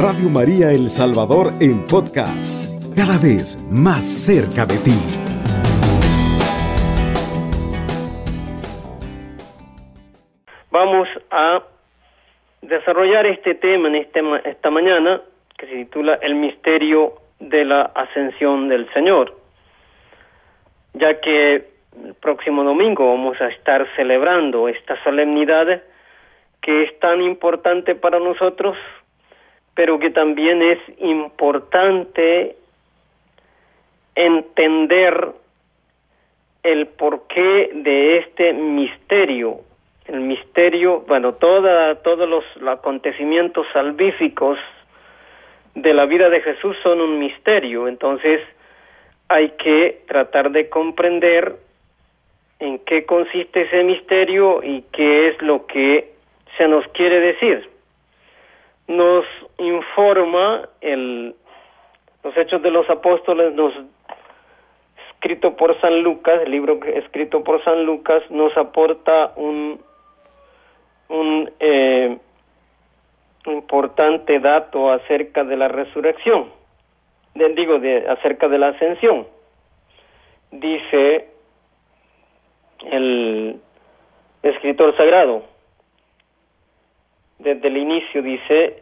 Radio María El Salvador en podcast, cada vez más cerca de ti. Vamos a desarrollar este tema en este, esta mañana que se titula El misterio de la ascensión del Señor, ya que el próximo domingo vamos a estar celebrando esta solemnidad que es tan importante para nosotros, pero que también es importante entender el porqué de este misterio. El misterio, bueno, toda, todos los, acontecimientos salvíficos de la vida de Jesús son un misterio, entonces hay que tratar de comprender en qué consiste ese misterio y qué es lo que se nos quiere decir. Nos informa el, los Hechos de los Apóstoles, nos escrito por San Lucas, el libro escrito por San Lucas, nos aporta un, un eh, importante dato acerca de la resurrección, digo, de, acerca de la ascensión. Dice el escritor sagrado, desde el inicio dice,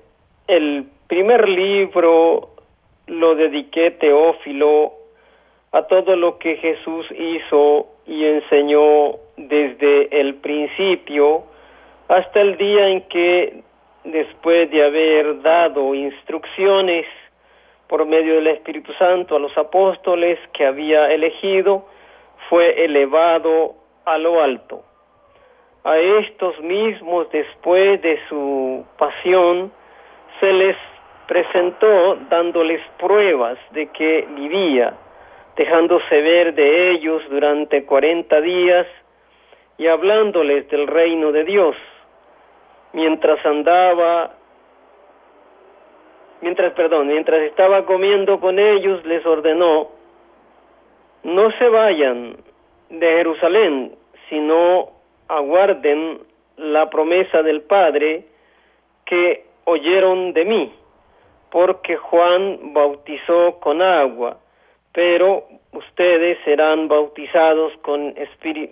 el primer libro lo dediqué Teófilo a todo lo que Jesús hizo y enseñó desde el principio hasta el día en que después de haber dado instrucciones por medio del Espíritu Santo a los apóstoles que había elegido, fue elevado a lo alto. A estos mismos después de su pasión se les presentó dándoles pruebas de que vivía, dejándose ver de ellos durante cuarenta días y hablándoles del reino de Dios. Mientras andaba, mientras, perdón, mientras estaba comiendo con ellos, les ordenó, no se vayan de Jerusalén, sino aguarden la promesa del Padre que oyeron de mí, porque Juan bautizó con agua, pero ustedes serán bautizados con,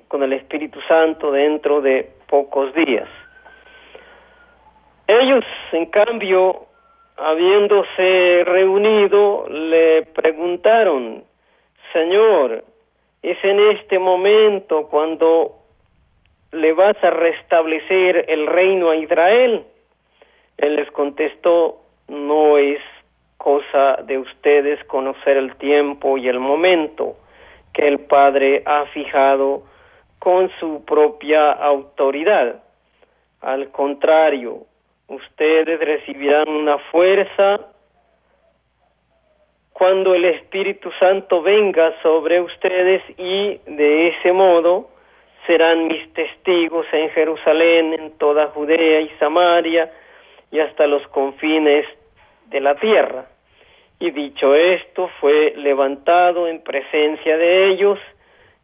con el Espíritu Santo dentro de pocos días. Ellos, en cambio, habiéndose reunido, le preguntaron, Señor, es en este momento cuando ¿le vas a restablecer el reino a Israel? Él les contestó, no es cosa de ustedes conocer el tiempo y el momento que el Padre ha fijado con su propia autoridad. Al contrario, ustedes recibirán una fuerza cuando el Espíritu Santo venga sobre ustedes y de ese modo serán mis testigos en Jerusalén, en toda Judea y Samaria y hasta los confines de la tierra. Y dicho esto, fue levantado en presencia de ellos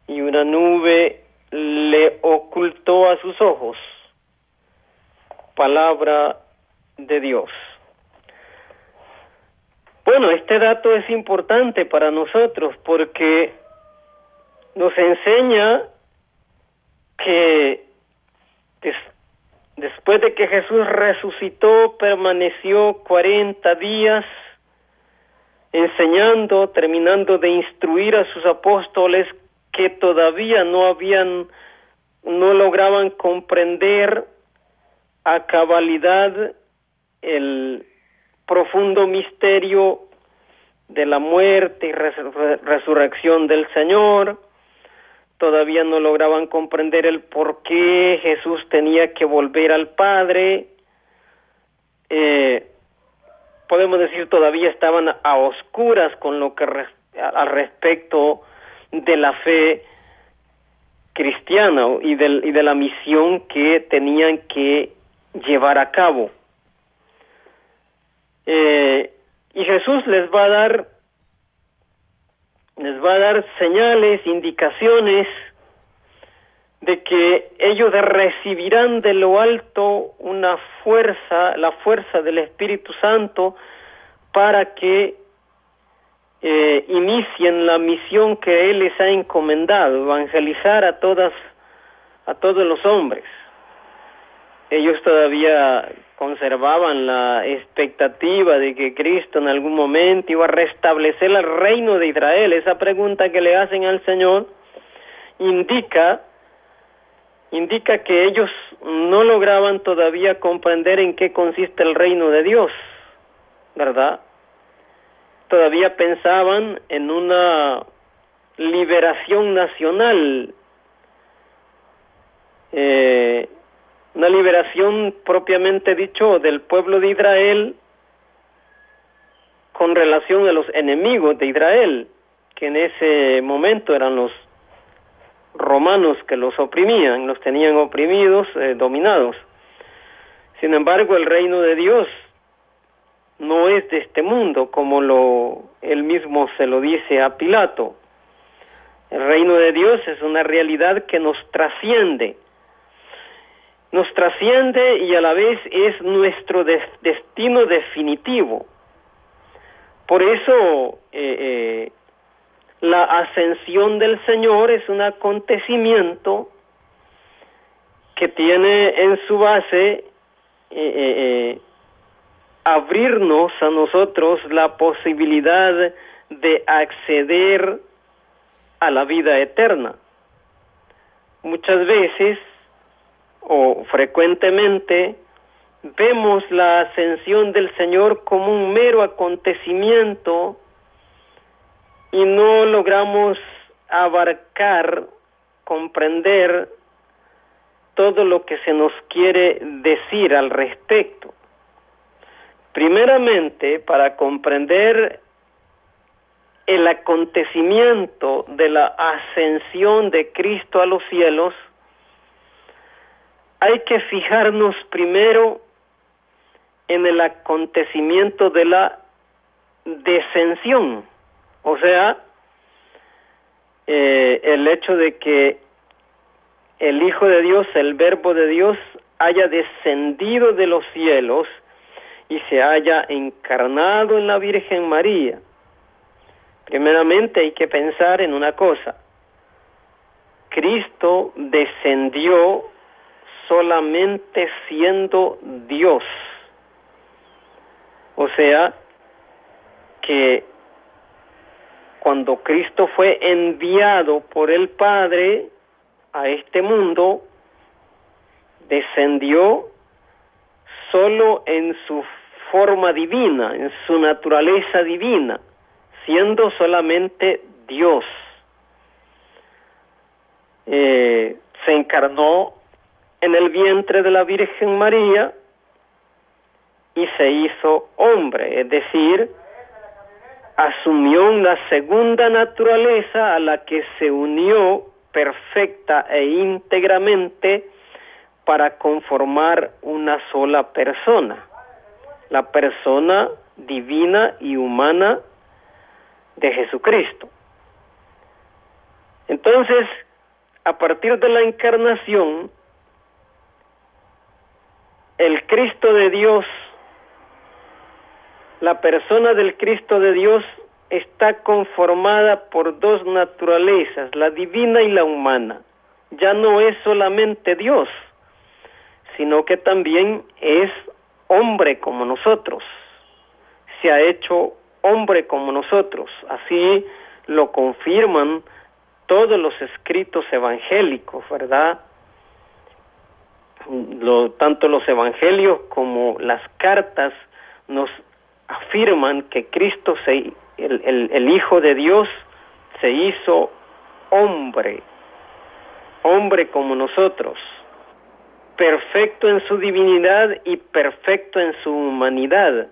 y una nube le ocultó a sus ojos. Palabra de Dios. Bueno, este dato es importante para nosotros porque nos enseña que después de que Jesús resucitó, permaneció cuarenta días enseñando, terminando de instruir a sus apóstoles que todavía no habían, no lograban comprender a cabalidad el profundo misterio de la muerte y resurrección del Señor, todavía no lograban comprender el por qué Jesús tenía que volver al Padre. Eh, podemos decir todavía estaban a oscuras con lo que al respecto de la fe cristiana y, del, y de la misión que tenían que llevar a cabo. Eh, y Jesús les va a dar les va a dar señales, indicaciones de que ellos recibirán de lo alto una fuerza, la fuerza del Espíritu Santo, para que eh, inicien la misión que Él les ha encomendado, evangelizar a todas, a todos los hombres. Ellos todavía conservaban la expectativa de que Cristo en algún momento iba a restablecer el reino de Israel. Esa pregunta que le hacen al Señor indica indica que ellos no lograban todavía comprender en qué consiste el reino de Dios, ¿verdad? Todavía pensaban en una liberación nacional, eh, una liberación propiamente dicho del pueblo de Israel con relación a los enemigos de Israel, que en ese momento eran los romanos que los oprimían, los tenían oprimidos, eh, dominados. Sin embargo, el reino de Dios no es de este mundo, como lo él mismo se lo dice a Pilato. El reino de Dios es una realidad que nos trasciende. Nos trasciende y a la vez es nuestro destino definitivo. Por eso eh, eh, la ascensión del Señor es un acontecimiento que tiene en su base eh, abrirnos a nosotros la posibilidad de acceder a la vida eterna. Muchas veces o frecuentemente vemos la ascensión del Señor como un mero acontecimiento y no logramos abarcar, comprender todo lo que se nos quiere decir al respecto. Primeramente, para comprender el acontecimiento de la ascensión de Cristo a los cielos, hay que fijarnos primero en el acontecimiento de la descensión. O sea, eh, el hecho de que el Hijo de Dios, el Verbo de Dios, haya descendido de los cielos y se haya encarnado en la Virgen María. Primeramente hay que pensar en una cosa. Cristo descendió solamente siendo Dios. O sea, que cuando Cristo fue enviado por el Padre a este mundo, descendió solo en su forma divina, en su naturaleza divina, siendo solamente Dios. Eh, se encarnó en el vientre de la Virgen María y se hizo hombre, es decir, asumió una segunda naturaleza a la que se unió perfecta e íntegramente para conformar una sola persona, la persona divina y humana de Jesucristo. Entonces, a partir de la encarnación, el Cristo de Dios la persona del Cristo de Dios está conformada por dos naturalezas, la divina y la humana. Ya no es solamente Dios, sino que también es hombre como nosotros. Se ha hecho hombre como nosotros. Así lo confirman todos los escritos evangélicos, ¿verdad? Lo, tanto los evangelios como las cartas nos afirman que Cristo, se, el, el, Hijo de Dios, se hizo hombre, hombre como nosotros, perfecto en su divinidad y perfecto en su humanidad.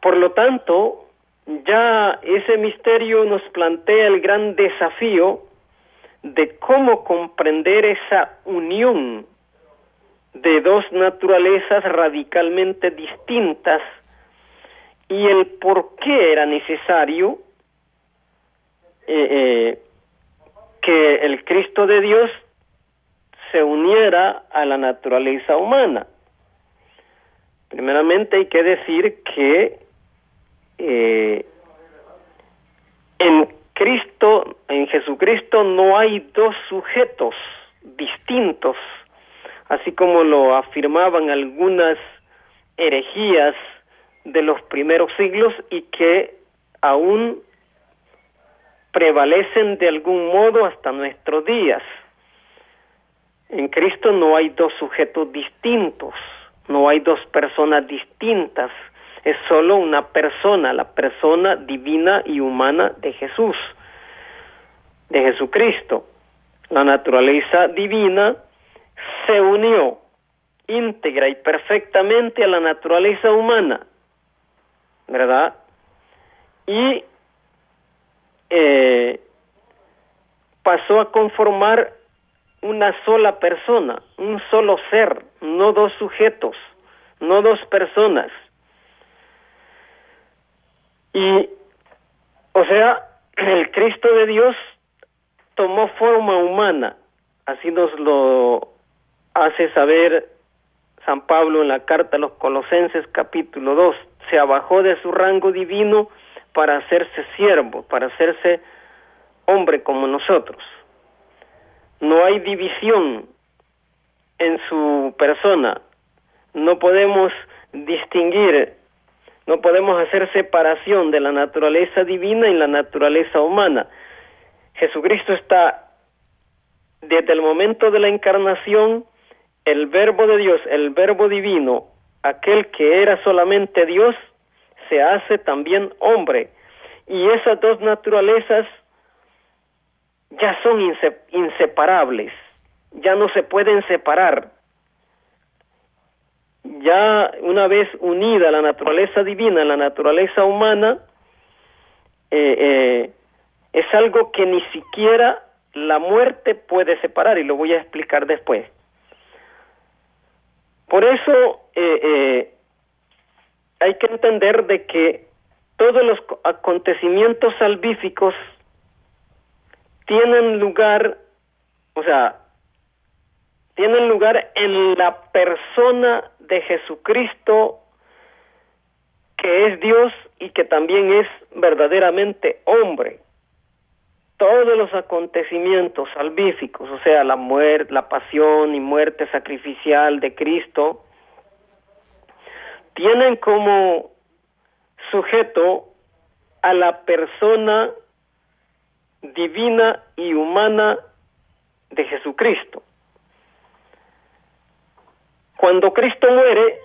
Por lo tanto, ya ese misterio nos plantea el gran desafío de cómo comprender esa unión de dos naturalezas radicalmente distintas y el por qué era necesario eh, eh, que el Cristo de Dios se uniera a la naturaleza humana. Primeramente hay que decir que eh, Cristo, en Jesucristo no hay dos sujetos distintos, así como lo afirmaban algunas herejías de los primeros siglos y que aún prevalecen de algún modo hasta nuestros días. En Cristo no hay dos sujetos distintos, no hay dos personas distintas, es solo una persona, la persona divina y humana de Jesús, de Jesucristo. La naturaleza divina se unió íntegra y perfectamente a la naturaleza humana, ¿verdad? Y eh, pasó a conformar una sola persona, un solo ser, no dos sujetos, no dos personas. Y, o sea, el Cristo de Dios tomó forma humana, así nos lo hace saber San Pablo en la carta a los Colosenses capítulo 2, se abajó de su rango divino para hacerse siervo, para hacerse hombre como nosotros. No hay división en su persona, no podemos distinguir, no podemos hacer separación de la naturaleza divina y la naturaleza humana. Jesucristo está desde el momento de la encarnación el verbo de Dios, el verbo divino, aquel que era solamente Dios, se hace también hombre. Y esas dos naturalezas ya son inseparables, ya no se pueden separar. Ya una vez unida la naturaleza divina, la naturaleza humana, eh, eh, es algo que ni siquiera la muerte puede separar y lo voy a explicar después. Por eso eh, hay que entender de que todos los acontecimientos salvíficos tienen lugar, o sea, tienen lugar en la persona de Jesucristo, que es Dios y que también es verdaderamente hombre todos los acontecimientos salvíficos, o sea, la muerte, la pasión y muerte sacrificial de Cristo, tienen como sujeto a la persona divina y humana de Jesucristo. Cuando Cristo muere,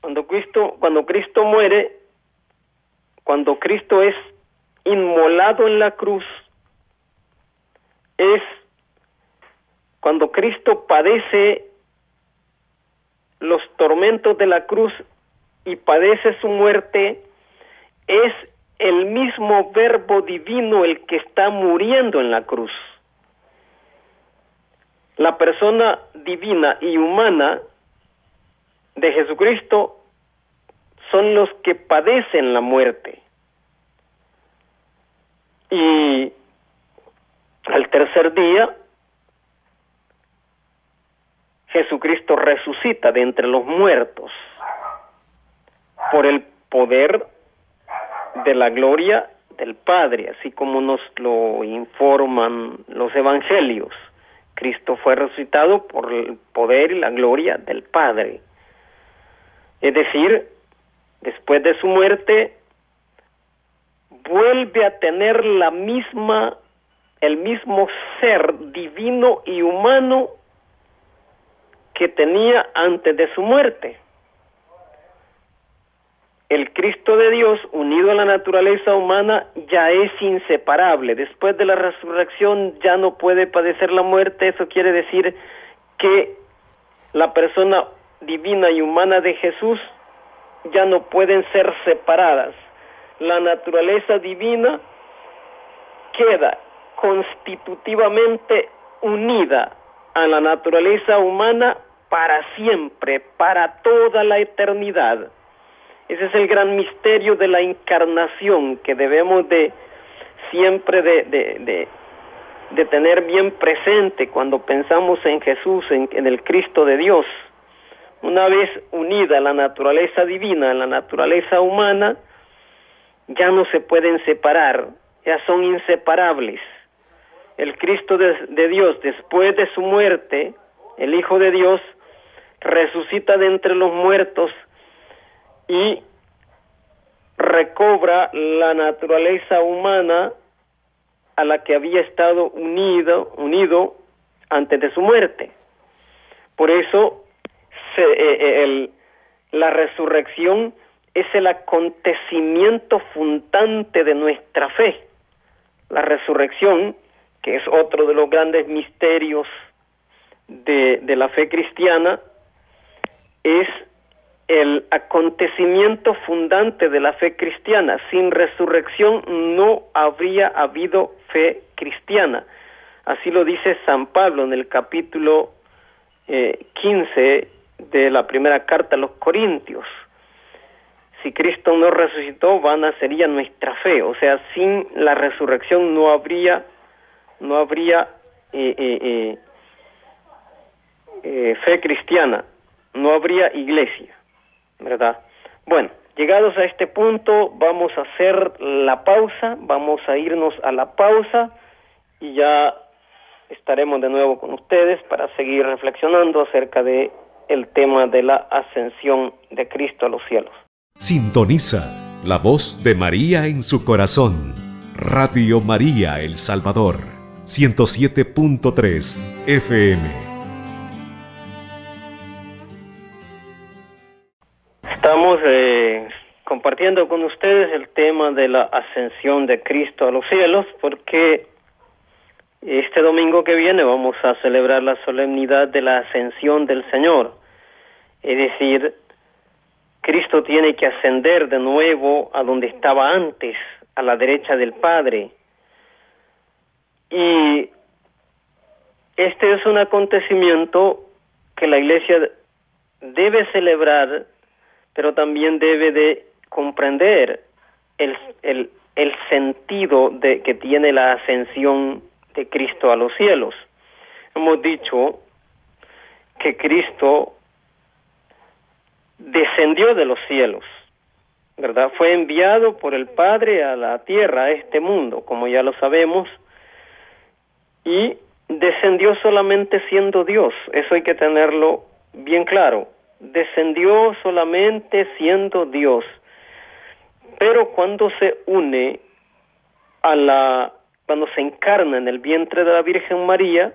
cuando Cristo, cuando Cristo muere, cuando Cristo es inmolado en la cruz es cuando Cristo padece los tormentos de la cruz y padece su muerte, es el mismo verbo divino el que está muriendo en la cruz. La persona divina y humana de Jesucristo son los que padecen la muerte. Y al tercer día, Jesucristo resucita de entre los muertos por el poder de la gloria del Padre, así como nos lo informan los evangelios. Cristo fue resucitado por el poder y la gloria del Padre. Es decir, después de su muerte, vuelve a tener la misma, el mismo ser divino y humano que tenía antes de su muerte. El Cristo de Dios, unido a la naturaleza humana, ya es inseparable. Después de la resurrección ya no puede padecer la muerte. Eso quiere decir que la persona divina y humana de Jesús ya no pueden ser separadas la naturaleza divina queda constitutivamente unida a la naturaleza humana para siempre, para toda la eternidad. Ese es el gran misterio de la encarnación que debemos de siempre de, de, tener bien presente cuando pensamos en Jesús, en, el Cristo de Dios. Una vez unida la naturaleza divina a la naturaleza humana, ya no se pueden separar, ya son inseparables. El Cristo de, de Dios, después de su muerte, el Hijo de Dios, resucita de entre los muertos y recobra la naturaleza humana a la que había estado unido, unido antes de su muerte. Por eso se, eh, eh, el, la resurrección es el acontecimiento fundante de nuestra fe. La resurrección, que es otro de los grandes misterios de, de la fe cristiana, es el acontecimiento fundante de la fe cristiana. Sin resurrección no habría habido fe cristiana. Así lo dice San Pablo en el capítulo eh, 15 de la primera carta a los Corintios. Si Cristo no resucitó, vana sería nuestra fe. O sea, sin la resurrección no habría, no habría eh, eh, eh, fe cristiana, no habría iglesia. ¿Verdad? Bueno, llegados a este punto, vamos a hacer la pausa, vamos a irnos a la pausa y ya estaremos de nuevo con ustedes para seguir reflexionando acerca de el tema de la ascensión de Cristo a los cielos. Sintoniza la voz de María en su corazón. Radio María El Salvador, 107.3 FM. Compartiendo con ustedes el tema de la ascensión de Cristo a los cielos porque este domingo que viene vamos a celebrar la solemnidad de la ascensión del Señor. Es decir, Cristo tiene que ascender de nuevo a donde estaba antes, a la derecha del Padre. Y este es un acontecimiento que la Iglesia debe celebrar pero también debe de comprender el, el, el sentido de que tiene la ascensión de Cristo a los cielos. Hemos dicho que Cristo descendió de los cielos, ¿verdad? Fue enviado por el Padre a la tierra, a este mundo, como ya lo sabemos, y descendió solamente siendo Dios. Eso hay que tenerlo bien claro descendió solamente siendo Dios. Pero cuando se une a la cuando se encarna en el vientre de la Virgen María,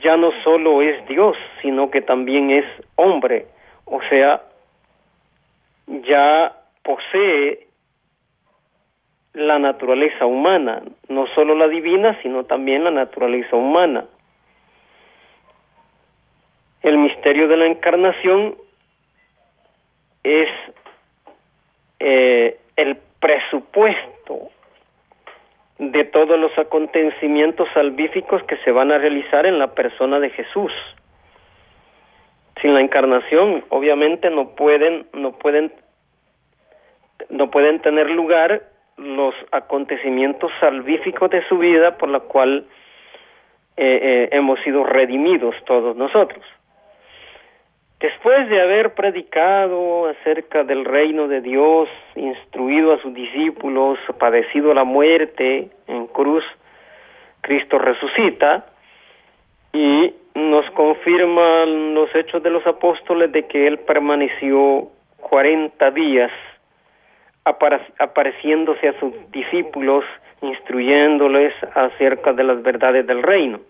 ya no solo es Dios, sino que también es hombre, o sea, ya posee la naturaleza humana, no solo la divina, sino también la naturaleza humana. El misterio de la encarnación es eh, el presupuesto de todos los acontecimientos salvíficos que se van a realizar en la persona de Jesús. Sin la encarnación, obviamente no pueden, no pueden, no pueden tener lugar los acontecimientos salvíficos de su vida por la cual eh, eh, hemos sido redimidos todos nosotros. Después de haber predicado acerca del reino de Dios, instruido a sus discípulos, padecido la muerte en cruz, Cristo resucita y nos confirman los hechos de los apóstoles de que Él permaneció cuarenta días apareciéndose a sus discípulos, instruyéndoles acerca de las verdades del reino.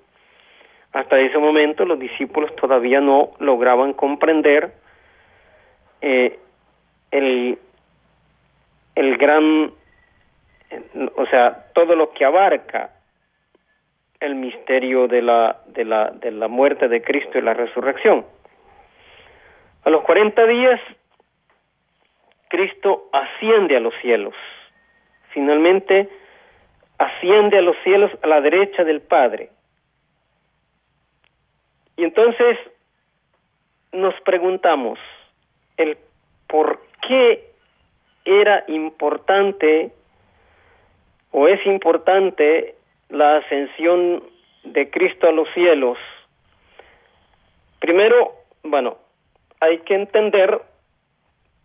Hasta ese momento los discípulos todavía no lograban comprender eh, el, el gran, o sea, todo lo que abarca el misterio de la, de la, de la muerte de Cristo y la resurrección. A los 40 días, Cristo asciende a los cielos. Finalmente, asciende a los cielos a la derecha del Padre. Y entonces nos preguntamos el por qué era importante o es importante la ascensión de Cristo a los cielos? Primero, bueno, hay que entender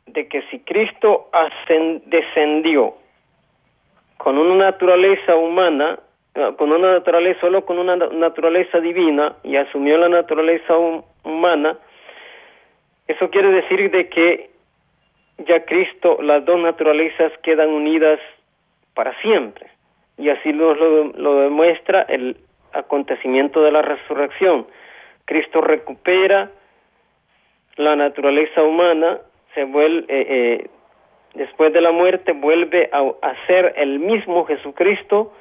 de que si Cristo descendió con una naturaleza humana, con una naturaleza, solo con una naturaleza divina y asumió la naturaleza humana, eso quiere decir de que ya Cristo, las dos naturalezas quedan unidas para siempre. Y así nos lo demuestra el acontecimiento de la resurrección. Cristo recupera la naturaleza humana, se vuelve, eh, eh, después de la muerte vuelve a ser el mismo Jesucristo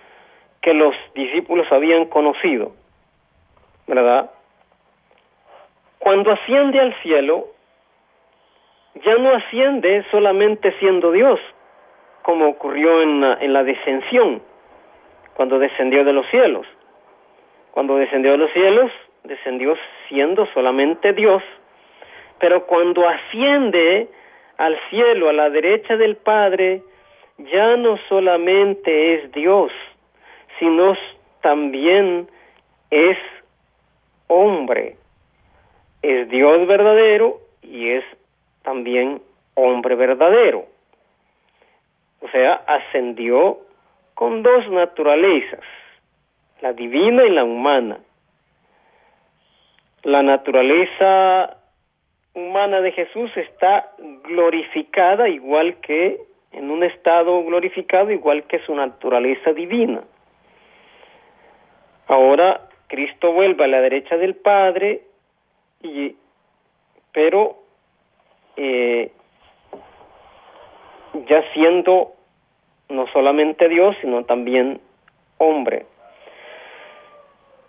que los discípulos habían conocido, ¿verdad? Cuando asciende al cielo, ya no asciende solamente siendo Dios, como ocurrió en la, en la descensión, cuando descendió de los cielos. Cuando descendió de los cielos, descendió siendo solamente Dios, pero cuando asciende al cielo, a la derecha del Padre, ya no solamente es Dios, sino también es hombre. Es Dios verdadero y es también hombre verdadero. O sea, ascendió con dos naturalezas, la divina y la humana. La naturaleza humana de Jesús está glorificada igual que en un estado glorificado igual que su naturaleza divina. Ahora Cristo vuelve a la derecha del Padre y pero eh, ya siendo no solamente Dios sino también hombre.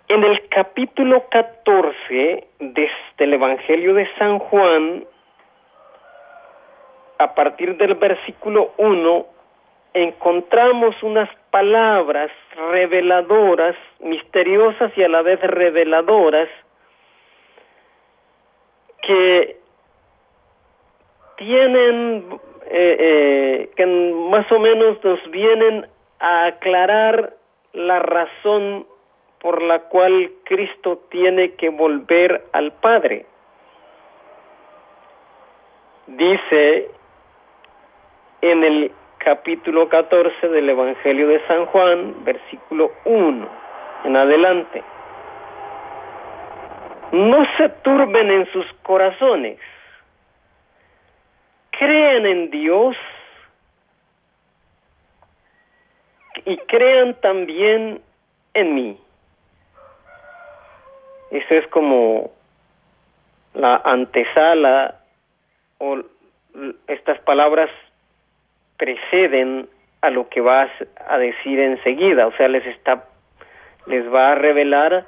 En el capítulo 14 del Evangelio de San Juan, a partir del versículo 1, encontramos unas palabras reveladoras, misteriosas y a la vez reveladoras, que tienen, eh, eh, que más o menos nos vienen a aclarar la razón por la cual Cristo tiene que volver al Padre. Dice en el capítulo 14 del Evangelio de San Juan, versículo 1 en adelante. No se turben en sus corazones, crean en Dios y crean también en mí. Eso es como la antesala o estas palabras preceden a lo que vas a decir enseguida, o sea, les está les va a revelar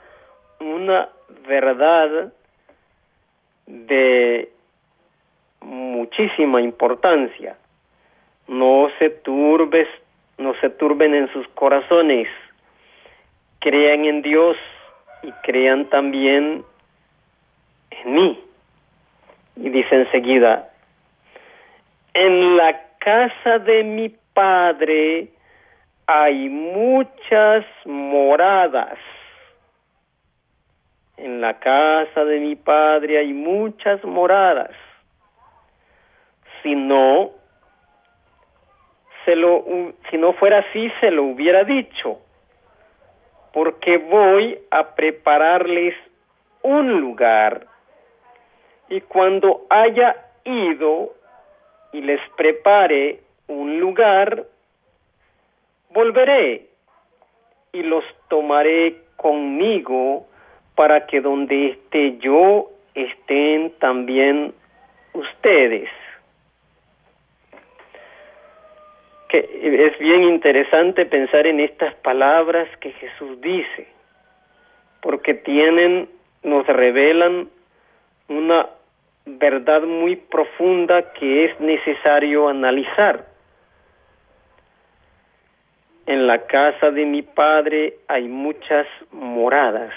una verdad de muchísima importancia. No se turbes, no se turben en sus corazones. Crean en Dios y crean también en mí. Y dice enseguida, en la casa de mi padre hay muchas moradas. En la casa de mi padre hay muchas moradas. Si no, se lo, si no fuera así, se lo hubiera dicho porque voy a prepararles un lugar y cuando haya ido y les prepare un lugar, volveré y los tomaré conmigo para que donde esté yo estén también ustedes. que es bien interesante pensar en estas palabras que Jesús dice, porque tienen, nos revelan una verdad muy profunda que es necesario analizar. En la casa de mi padre hay muchas moradas.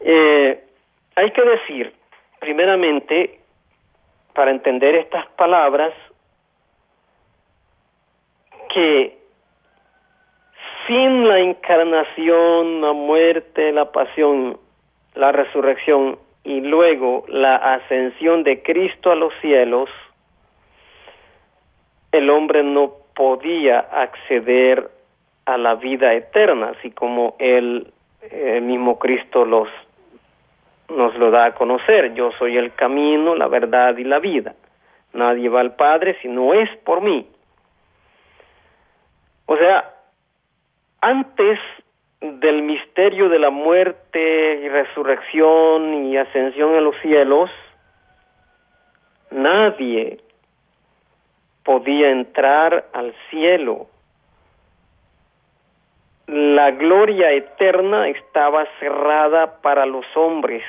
Eh, hay que decir, primeramente, para entender estas palabras que sin la encarnación, la muerte, la pasión, la resurrección y luego la ascensión de Cristo a los cielos, el hombre no podía acceder a la vida eterna, así como el, el mismo Cristo los nos lo da a conocer. Yo soy el camino, la verdad y la vida. Nadie va al Padre si no es por mí. O sea, antes del misterio de la muerte y resurrección y ascensión a los cielos, nadie podía entrar al cielo. La gloria eterna estaba cerrada para los hombres,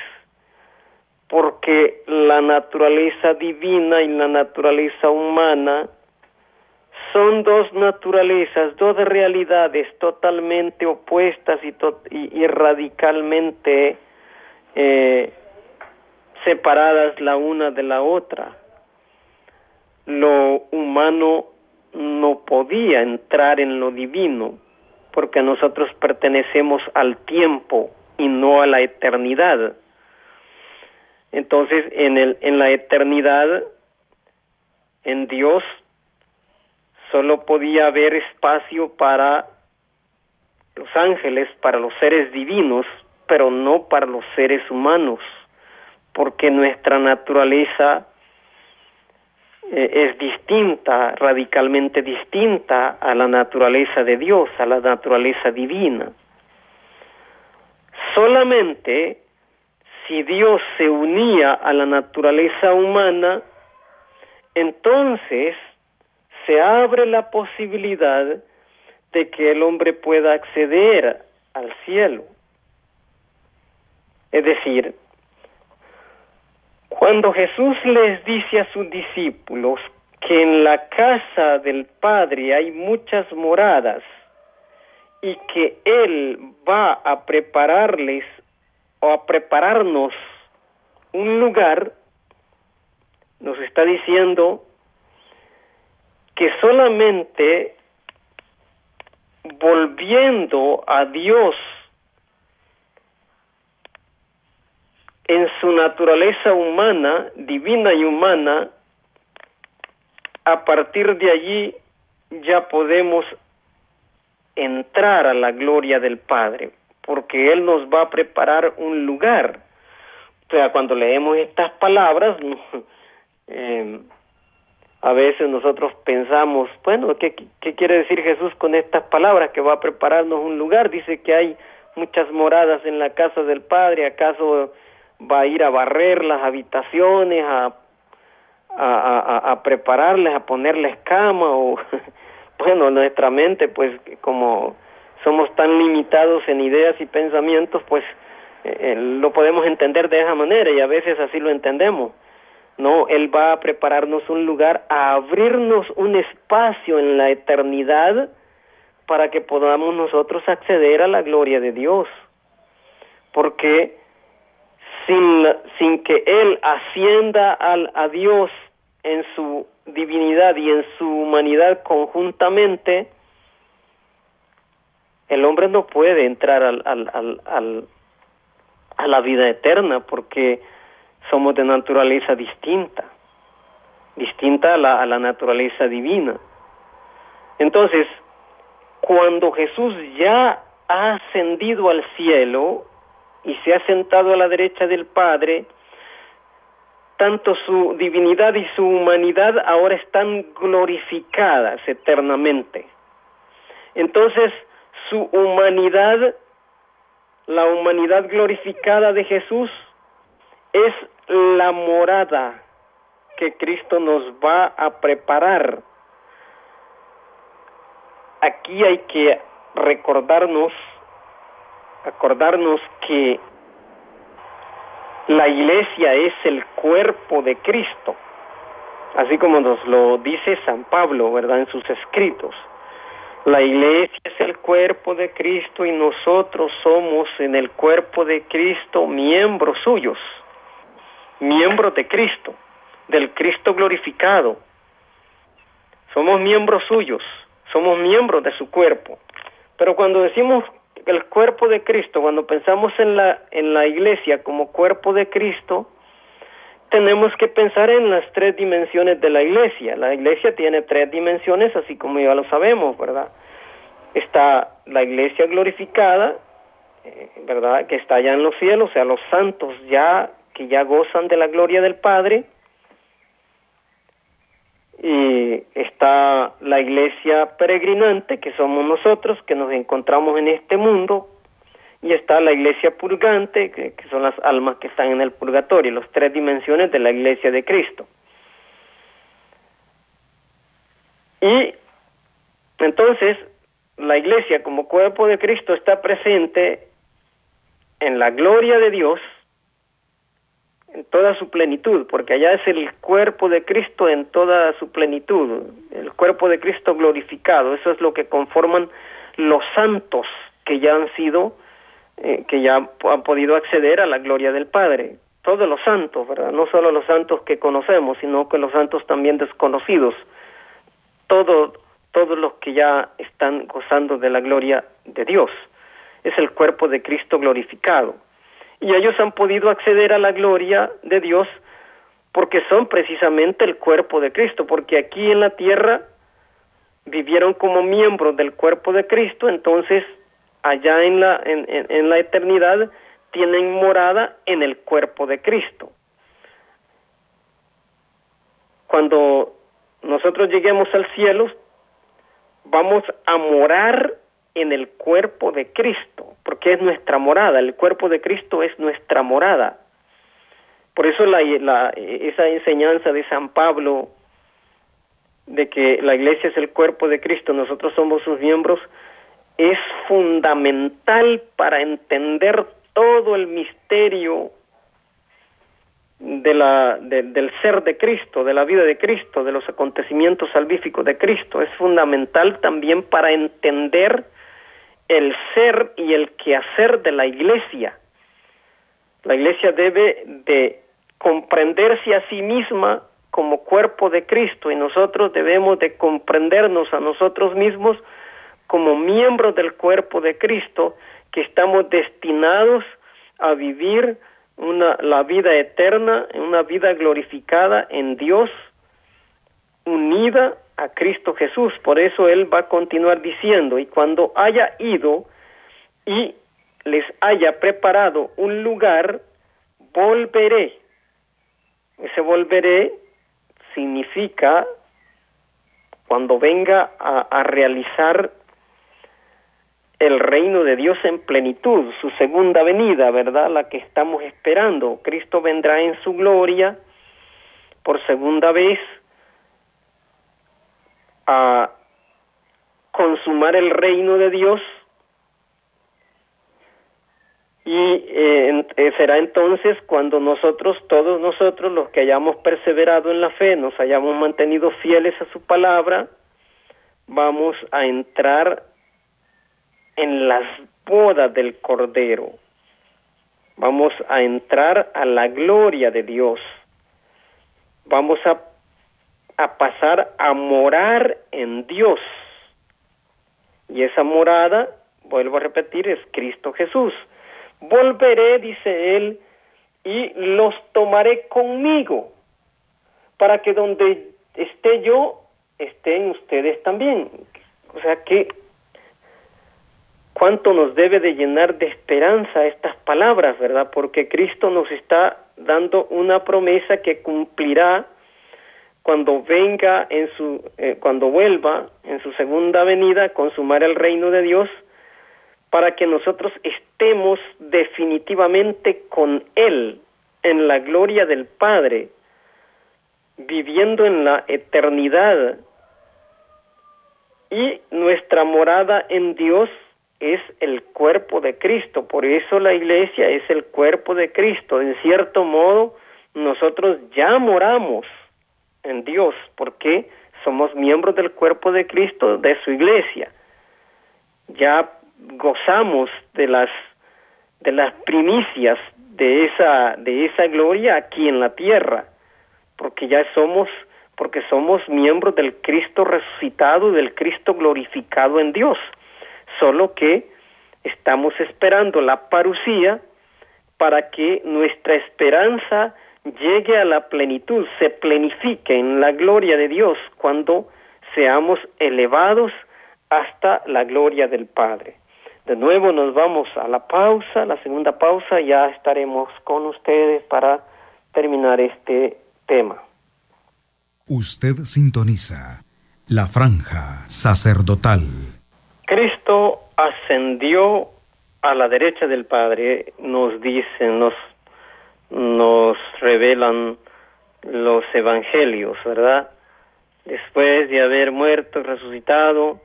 porque la naturaleza divina y la naturaleza humana son dos naturalezas, dos realidades totalmente opuestas y, radicalmente eh, separadas la una de la otra. Lo humano no podía entrar en lo divino porque nosotros pertenecemos al tiempo y no a la eternidad. Entonces, en, el, en la eternidad, en Dios, solo podía haber espacio para los ángeles, para los seres divinos, pero no para los seres humanos, porque nuestra naturaleza eh, es distinta, radicalmente distinta a la naturaleza de Dios, a la naturaleza divina. Solamente si Dios se unía a la naturaleza humana, entonces se abre la posibilidad de que el hombre pueda acceder al cielo. Es decir, cuando Jesús les dice a sus discípulos que en la casa del Padre hay muchas moradas y que Él va a prepararles o a prepararnos un lugar, nos está diciendo que solamente volviendo a Dios en su naturaleza humana, divina y humana, a partir de allí ya podemos entrar a la gloria del Padre, porque Él nos va a preparar un lugar. O sea, cuando leemos estas palabras, eh, a veces nosotros pensamos, bueno, ¿qué, ¿qué quiere decir Jesús con estas palabras? Que va a prepararnos un lugar. Dice que hay muchas moradas en la casa del Padre. ¿Acaso va a ir a barrer las habitaciones, a, a, a, a prepararles, a ponerles cama? O, bueno, nuestra mente, pues como somos tan limitados en ideas y pensamientos, pues eh, eh, lo podemos entender de esa manera y a veces así lo entendemos no, Él va a prepararnos un lugar, a abrirnos un espacio en la eternidad para que podamos nosotros acceder a la gloria de Dios. Porque sin, sin que Él ascienda al, a Dios en su divinidad y en su humanidad conjuntamente, el hombre no puede entrar al, al, al, al a la vida eterna porque somos de naturaleza distinta, distinta a la, a la naturaleza divina. Entonces, cuando Jesús ya ha ascendido al cielo y se ha sentado a la derecha del Padre, tanto su divinidad y su humanidad ahora están glorificadas eternamente. Entonces, su humanidad, la humanidad glorificada de Jesús, es la morada que Cristo nos va a preparar. Aquí hay que recordarnos, acordarnos que la iglesia es el cuerpo de Cristo, así como nos lo dice San Pablo, ¿verdad? En sus escritos. La iglesia es el cuerpo de Cristo y nosotros somos en el cuerpo de Cristo miembros suyos miembros de Cristo, del Cristo glorificado. Somos miembros suyos. somos miembros de su cuerpo. Pero cuando decimos el cuerpo de Cristo, cuando pensamos en la, en la iglesia como cuerpo de Cristo, tenemos que pensar en las tres dimensiones de la iglesia. La iglesia tiene tres dimensiones, así como ya lo sabemos, ¿verdad? Está la iglesia glorificada, eh, ¿verdad? Que está allá en los cielos, o sea, los santos ya que ya gozan de la gloria del Padre. Y está la iglesia peregrinante, que somos nosotros, que nos encontramos en este mundo, y está la iglesia purgante, que, son las almas que están en el purgatorio, las tres dimensiones de la iglesia de Cristo. Y entonces la iglesia como cuerpo de Cristo está presente en la gloria de Dios en toda su plenitud, porque allá es el cuerpo de Cristo en toda su plenitud, el cuerpo de Cristo glorificado, eso es lo que conforman los santos que ya han sido eh, que ya han podido acceder a la gloria del Padre. Todos los santos, ¿verdad? No solo los santos que conocemos, sino que los santos también desconocidos. Todo, todos los que ya están gozando de la gloria de Dios. Es el cuerpo de Cristo glorificado. Y ellos han podido acceder a la gloria de Dios porque son precisamente el cuerpo de Cristo, porque aquí en la tierra vivieron como miembros del cuerpo de Cristo, entonces allá en la, en, en, la eternidad tienen morada en el cuerpo de Cristo. Cuando nosotros lleguemos al cielo, vamos a morar en el cuerpo de Cristo, es nuestra morada, el cuerpo de Cristo es nuestra morada. Por eso la, esa enseñanza de San Pablo de que la iglesia es el cuerpo de Cristo, nosotros somos sus miembros, es fundamental para entender todo el misterio de la, del ser de Cristo, de la vida de Cristo, de los acontecimientos salvíficos de Cristo. Es fundamental también para entender el ser y el quehacer de la iglesia. La iglesia debe de comprenderse a sí misma como cuerpo de Cristo y nosotros debemos de comprendernos a nosotros mismos como miembros del cuerpo de Cristo que estamos destinados a vivir una, la vida eterna, una vida glorificada en Dios, unida a Cristo Jesús. Por eso Él va a continuar diciendo, y cuando haya ido y les haya preparado un lugar, volveré. Ese volveré significa cuando venga a, a realizar el reino de Dios en plenitud, su segunda venida, ¿verdad? La que estamos esperando. Cristo vendrá en su gloria por segunda vez a consumar el reino de Dios y eh, eh, será entonces cuando nosotros, todos nosotros, los que hayamos perseverado en la fe, nos hayamos mantenido fieles a su palabra, vamos a entrar en las bodas del Cordero. Vamos a entrar a la gloria de Dios. Vamos a, a pasar a morar en Dios. Y esa morada, vuelvo a repetir, es Cristo Jesús. Volveré, dice él, y los tomaré conmigo, para que donde esté yo, estén ustedes también. O sea que cuánto nos debe de llenar de esperanza estas palabras, ¿verdad? Porque Cristo nos está dando una promesa que cumplirá cuando venga en su eh, cuando vuelva en su segunda venida consumar el reino de Dios para que nosotros estemos definitivamente con él en la gloria del Padre viviendo en la eternidad. Y nuestra morada en Dios es el cuerpo de Cristo, por eso la iglesia es el cuerpo de Cristo. En cierto modo, nosotros ya moramos en Dios, porque somos miembros del cuerpo de Cristo, de su iglesia. Ya gozamos de las de las primicias de esa de esa gloria aquí en la tierra, porque ya somos porque somos miembros del Cristo resucitado, del Cristo glorificado en Dios, solo que estamos esperando la parucía para que nuestra esperanza llegue a la plenitud, se plenifique en la gloria de Dios cuando seamos elevados hasta la gloria del Padre. De nuevo nos vamos a la pausa, la segunda pausa, ya estaremos con ustedes para terminar este tema. Usted sintoniza la franja sacerdotal. Cristo ascendió a la derecha del Padre, nos dicen, nos, nos revelan los evangelios, ¿verdad? Después de haber muerto resucitado,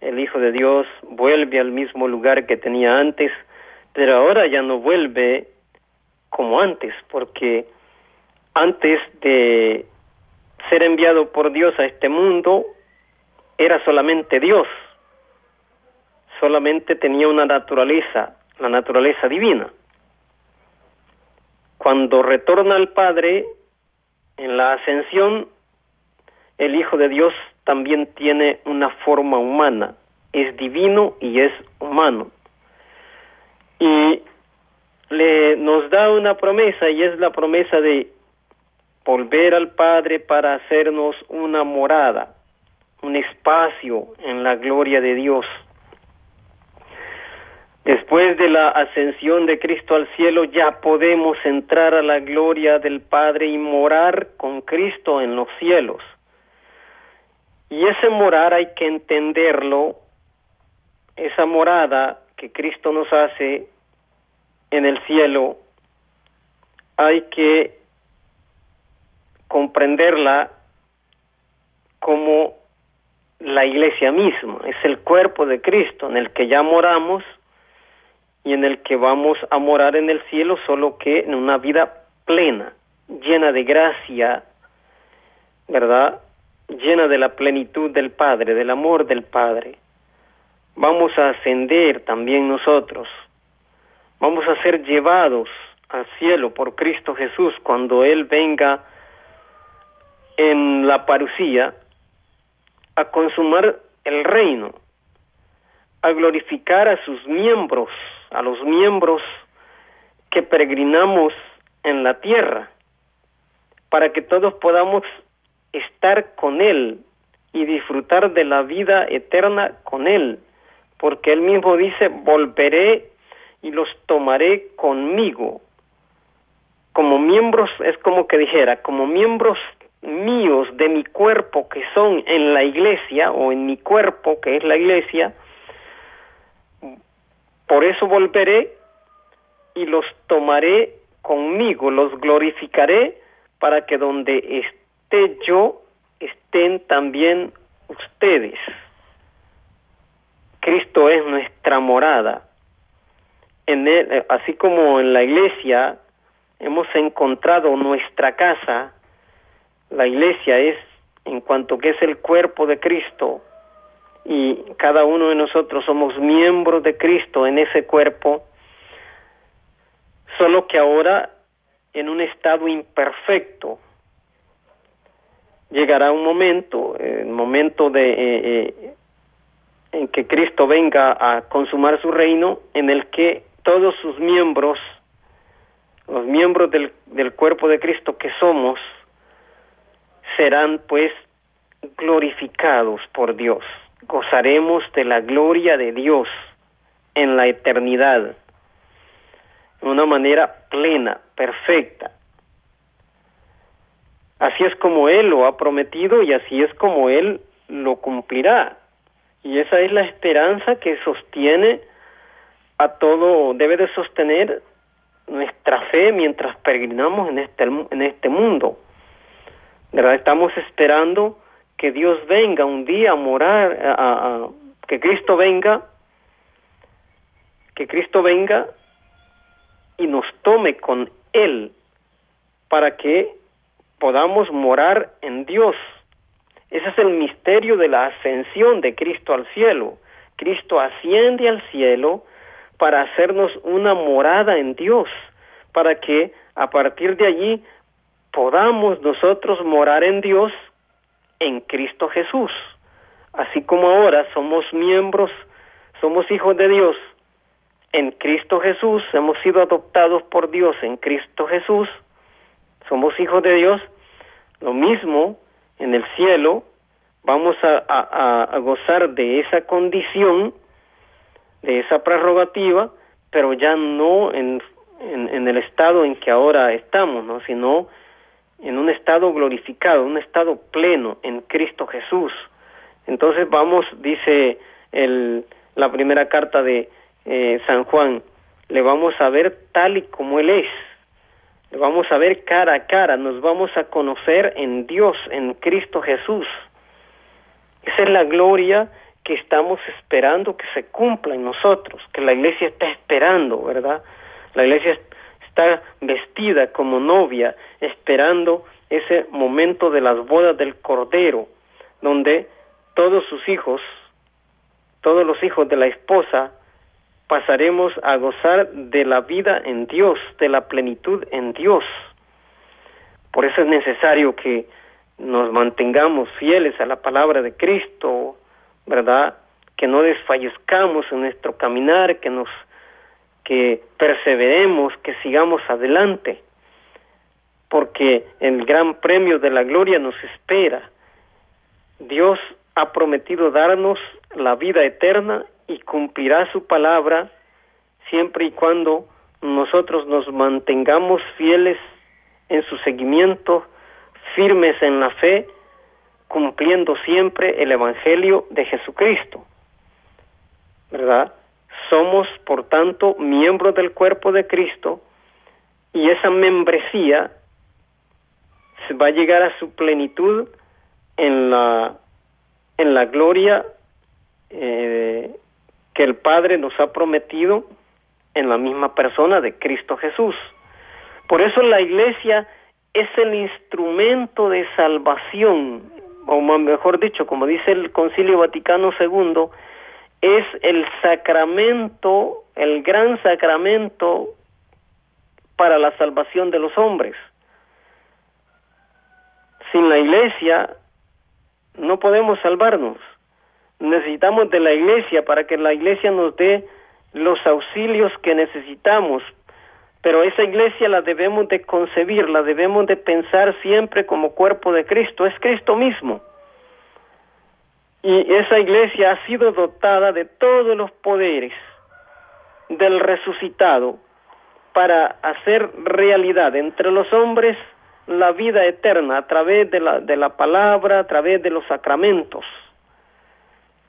el Hijo de Dios vuelve al mismo lugar que tenía antes, pero ahora ya no vuelve como antes, porque antes de ser enviado por Dios a este mundo, era solamente Dios, solamente tenía una naturaleza, la naturaleza divina. Cuando retorna al Padre, en la ascensión, el Hijo de Dios también tiene una forma humana, es divino y es humano. Y le nos da una promesa y es la promesa de volver al Padre para hacernos una morada, un espacio en la gloria de Dios. Después de la ascensión de Cristo al cielo ya podemos entrar a la gloria del Padre y morar con Cristo en los cielos. Y ese morar hay que entenderlo, esa morada que Cristo nos hace en el cielo, hay que comprenderla como la iglesia misma, es el cuerpo de Cristo en el que ya moramos y en el que vamos a morar en el cielo, solo que en una vida plena, llena de gracia, ¿verdad? Llena de la plenitud del Padre, del amor del Padre. Vamos a ascender también nosotros. Vamos a ser llevados al cielo por Cristo Jesús cuando Él venga en la parucía a consumar el reino, a glorificar a sus miembros, a los miembros que peregrinamos en la tierra, para que todos podamos estar con Él y disfrutar de la vida eterna con Él, porque Él mismo dice, volveré y los tomaré conmigo. Como miembros, es como que dijera, como miembros míos de mi cuerpo que son en la iglesia o en mi cuerpo que es la iglesia, por eso volveré y los tomaré conmigo, los glorificaré para que donde esté yo estén también ustedes. Cristo es nuestra morada. En él, así como en la iglesia hemos encontrado nuestra casa, la iglesia es en cuanto que es el cuerpo de Cristo y cada uno de nosotros somos miembros de Cristo en ese cuerpo, solo que ahora en un estado imperfecto. Llegará un momento, el momento de eh, eh, en que Cristo venga a consumar su reino, en el que todos sus miembros, los miembros del, del cuerpo de Cristo que somos, serán pues glorificados por Dios. Gozaremos de la gloria de Dios en la eternidad, de una manera plena, perfecta. Así es como Él lo ha prometido y así es como Él lo cumplirá. Y esa es la esperanza que sostiene a todo, debe de sostener nuestra fe mientras peregrinamos en este, en este mundo. ¿verdad? Estamos esperando que Dios venga un día a morar, que Cristo venga, que Cristo venga y nos tome con Él para que podamos morar en Dios. Ese es el misterio de la ascensión de Cristo al cielo. Cristo asciende al cielo para hacernos una morada en Dios, para que a partir de allí podamos nosotros morar en Dios en Cristo Jesús. Así como ahora somos miembros, somos hijos de Dios en Cristo Jesús, hemos sido adoptados por Dios en Cristo Jesús, somos hijos de Dios, lo mismo en el cielo, vamos a, gozar de esa condición, de esa prerrogativa, pero ya no en, en, el estado en que ahora estamos, ¿no? sino en un estado glorificado, un estado pleno en Cristo Jesús. Entonces vamos, dice el, la primera carta de eh, San Juan, le vamos a ver tal y como Él es, le vamos a ver cara a cara, nos vamos a conocer en Dios, en Cristo Jesús. Esa es la gloria que estamos esperando que se cumpla en nosotros, que la iglesia está esperando, ¿verdad? La iglesia vestida como novia, esperando ese momento de las bodas del Cordero, donde todos sus hijos, todos los hijos de la esposa, pasaremos a gozar de la vida en Dios, de la plenitud en Dios. Por eso es necesario que nos mantengamos fieles a la palabra de Cristo, ¿verdad? Que no desfallezcamos en nuestro caminar, que nos que perseveremos, que sigamos adelante, porque el gran premio de la gloria nos espera. Dios ha prometido darnos la vida eterna y cumplirá su palabra siempre y cuando nosotros nos mantengamos fieles en su seguimiento, firmes en la fe, cumpliendo siempre el Evangelio de Jesucristo. ¿Verdad? Somos, por tanto, miembros del cuerpo de Cristo y esa membresía va a llegar a su plenitud en la, en la gloria eh, que el Padre nos ha prometido en la misma persona de Cristo Jesús. Por eso la iglesia es el instrumento de salvación, o mejor dicho, como dice el Concilio Vaticano II, es el sacramento, el gran sacramento para la salvación de los hombres. Sin la iglesia no podemos salvarnos. Necesitamos de la iglesia para que la iglesia nos dé los auxilios que necesitamos pero esa iglesia la debemos de concebir, la debemos de pensar siempre como cuerpo de Cristo, es Cristo mismo. Y esa iglesia ha sido dotada de todos los poderes del resucitado para hacer realidad entre los hombres la vida eterna a través de la, de la palabra, a través de los sacramentos.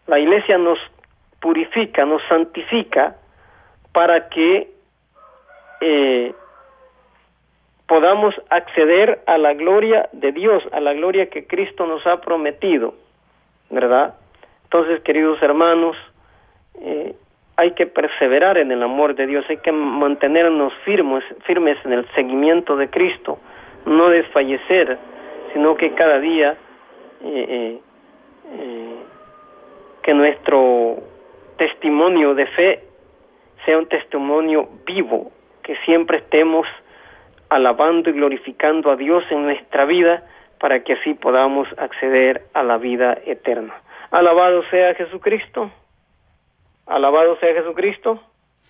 La iglesia nos purifica, nos santifica para que eh, podamos acceder a la gloria de Dios, a la gloria que Cristo nos ha prometido, ¿verdad? Entonces, queridos hermanos, eh, hay que perseverar en el amor de Dios, hay que mantenernos firmes, firmes en el seguimiento de Cristo, no desfallecer, sino que cada día eh, que nuestro testimonio de fe sea un testimonio vivo, que siempre estemos alabando y glorificando a Dios en nuestra vida para que así podamos acceder a la vida eterna. Alabado sea Jesucristo. Alabado sea Jesucristo.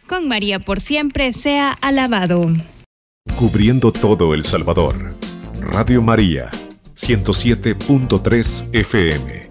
Con María por siempre sea alabado. Cubriendo todo El Salvador. Radio María, 107.3 FM.